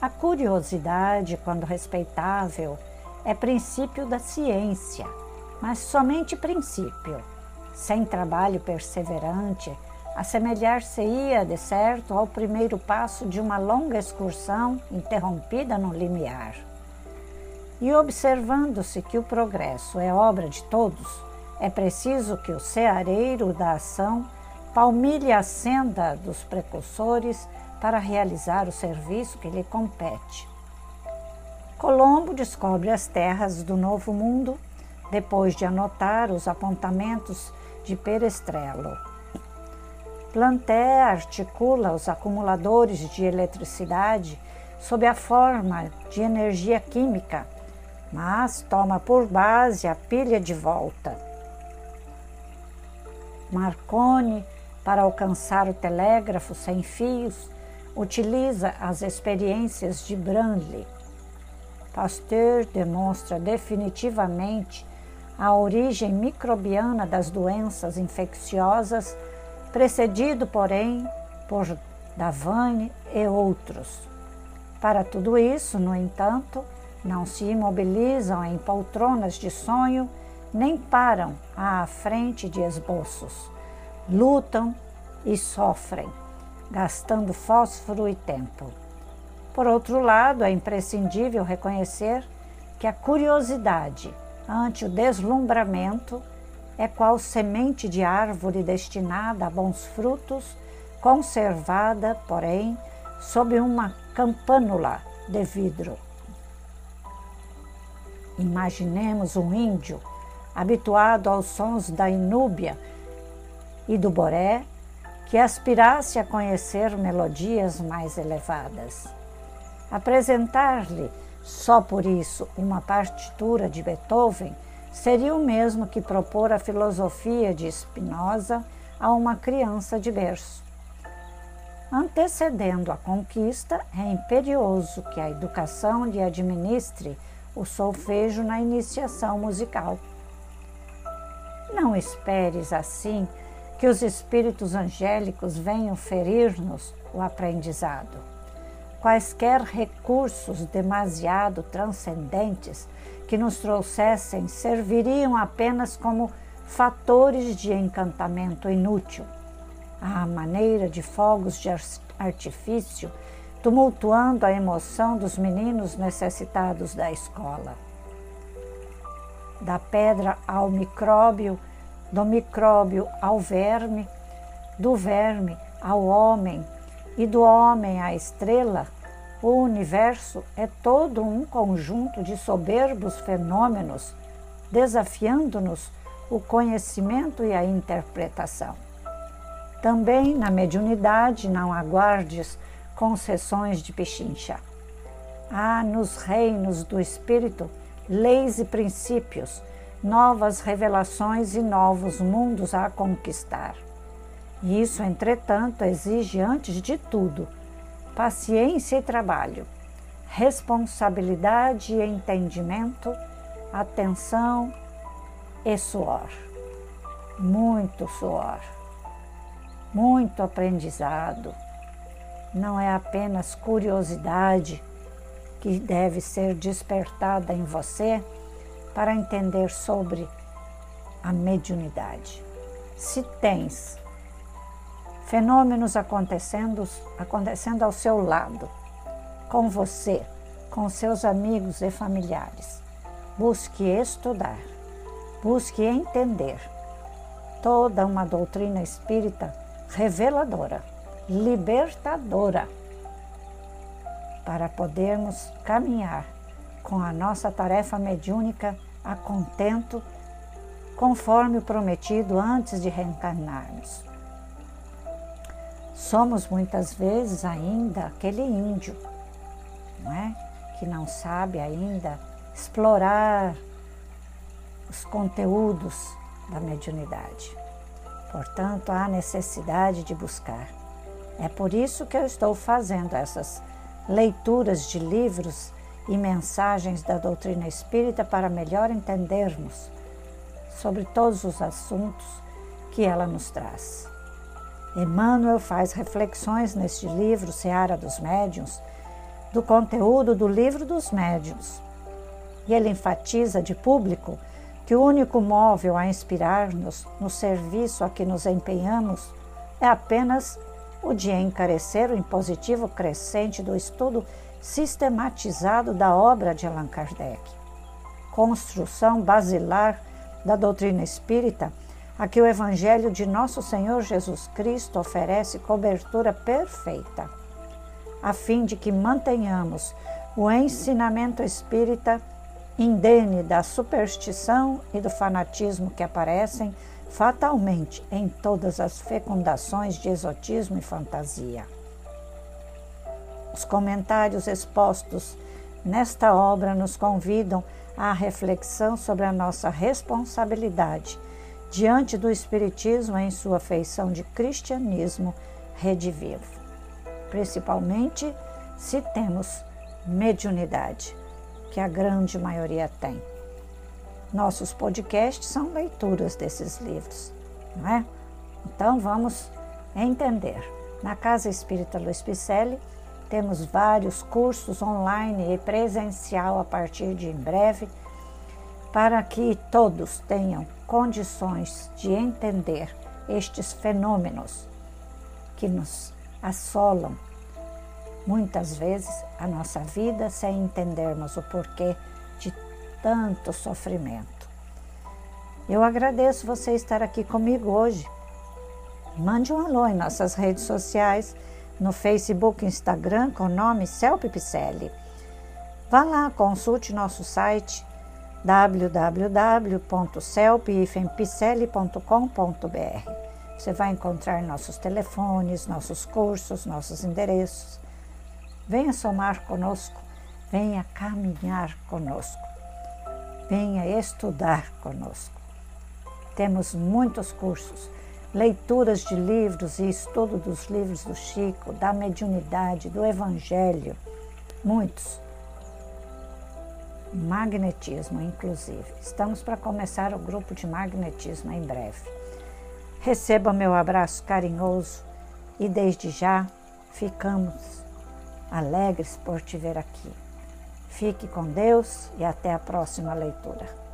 A curiosidade, quando respeitável, é princípio da ciência, mas somente princípio. Sem trabalho perseverante, assemelhar-se-ia, de certo, ao primeiro passo de uma longa excursão interrompida no limiar. E observando-se que o progresso é obra de todos, é preciso que o ceareiro da ação palmilhe a senda dos precursores para realizar o serviço que lhe compete. Colombo descobre as terras do Novo Mundo depois de anotar os apontamentos de Perestrelo. Planté articula os acumuladores de eletricidade sob a forma de energia química, mas toma por base a pilha de volta. Marconi, para alcançar o telégrafo sem fios, utiliza as experiências de Branly. Pasteur demonstra definitivamente a origem microbiana das doenças infecciosas, precedido, porém, por Davane e outros. Para tudo isso, no entanto, não se imobilizam em poltronas de sonho, nem param à frente de esboços. Lutam e sofrem gastando fósforo e tempo. Por outro lado, é imprescindível reconhecer que a curiosidade ante o deslumbramento é qual semente de árvore destinada a bons frutos, conservada, porém, sob uma campânula de vidro. Imaginemos um índio habituado aos sons da inúbia e do boré que aspirasse a conhecer melodias mais elevadas. Apresentar-lhe só por isso uma partitura de Beethoven seria o mesmo que propor a filosofia de Spinoza a uma criança de berço. Antecedendo a conquista, é imperioso que a educação lhe administre o solfejo na iniciação musical. Não esperes assim que os espíritos angélicos venham ferir-nos o aprendizado. Quaisquer recursos demasiado transcendentes que nos trouxessem serviriam apenas como fatores de encantamento inútil, à maneira de fogos de artifício, tumultuando a emoção dos meninos necessitados da escola. Da pedra ao micróbio, do micróbio ao verme, do verme ao homem e do homem à estrela, o universo é todo um conjunto de soberbos fenômenos, desafiando-nos o conhecimento e a interpretação. Também na mediunidade não aguardes concessões de pechincha. Há nos reinos do espírito leis e princípios novas revelações e novos mundos a conquistar. Isso, entretanto, exige, antes de tudo, paciência e trabalho, responsabilidade e entendimento, atenção e suor. Muito suor, muito aprendizado. Não é apenas curiosidade que deve ser despertada em você para entender sobre a mediunidade. Se tens fenômenos acontecendo, acontecendo ao seu lado, com você, com seus amigos e familiares, busque estudar, busque entender toda uma doutrina espírita reveladora, libertadora, para podermos caminhar com a nossa tarefa mediúnica a contento, conforme o prometido antes de reencarnarmos. Somos muitas vezes ainda aquele índio não é? que não sabe ainda explorar os conteúdos da mediunidade. Portanto, há necessidade de buscar. É por isso que eu estou fazendo essas leituras de livros e mensagens da doutrina espírita para melhor entendermos sobre todos os assuntos que ela nos traz. Emmanuel faz reflexões neste livro, Seara dos Médiuns, do conteúdo do livro dos médiuns. E ele enfatiza de público que o único móvel a inspirar-nos no serviço a que nos empenhamos é apenas o de encarecer o impositivo crescente do estudo sistematizado da obra de Allan Kardec. Construção basilar da doutrina espírita a que o Evangelho de Nosso Senhor Jesus Cristo oferece cobertura perfeita, a fim de que mantenhamos o ensinamento espírita indene da superstição e do fanatismo que aparecem fatalmente em todas as fecundações de exotismo e fantasia. Os comentários expostos nesta obra nos convidam à reflexão sobre a nossa responsabilidade diante do Espiritismo em sua feição de cristianismo redivivo, principalmente se temos mediunidade, que a grande maioria tem. Nossos podcasts são leituras desses livros, não é? Então vamos entender. Na Casa Espírita Luiz Picelli temos vários cursos online e presencial a partir de em breve para que todos tenham condições de entender estes fenômenos que nos assolam muitas vezes a nossa vida sem entendermos o porquê de tanto sofrimento. Eu agradeço você estar aqui comigo hoje. Mande um alô em nossas redes sociais, no Facebook e Instagram com o nome Celpe Picelli. Vá lá, consulte nosso site www.celpifempicelli.com.br. Você vai encontrar nossos telefones, nossos cursos, nossos endereços. Venha somar conosco, venha caminhar conosco, venha estudar conosco. Temos muitos cursos, leituras de livros e estudo dos livros do Chico, da mediunidade, do Evangelho, muitos magnetismo, inclusive. Estamos para começar o grupo de magnetismo em breve. Receba meu abraço carinhoso e desde já ficamos alegres por te ver aqui. Fique com Deus e até a próxima leitura.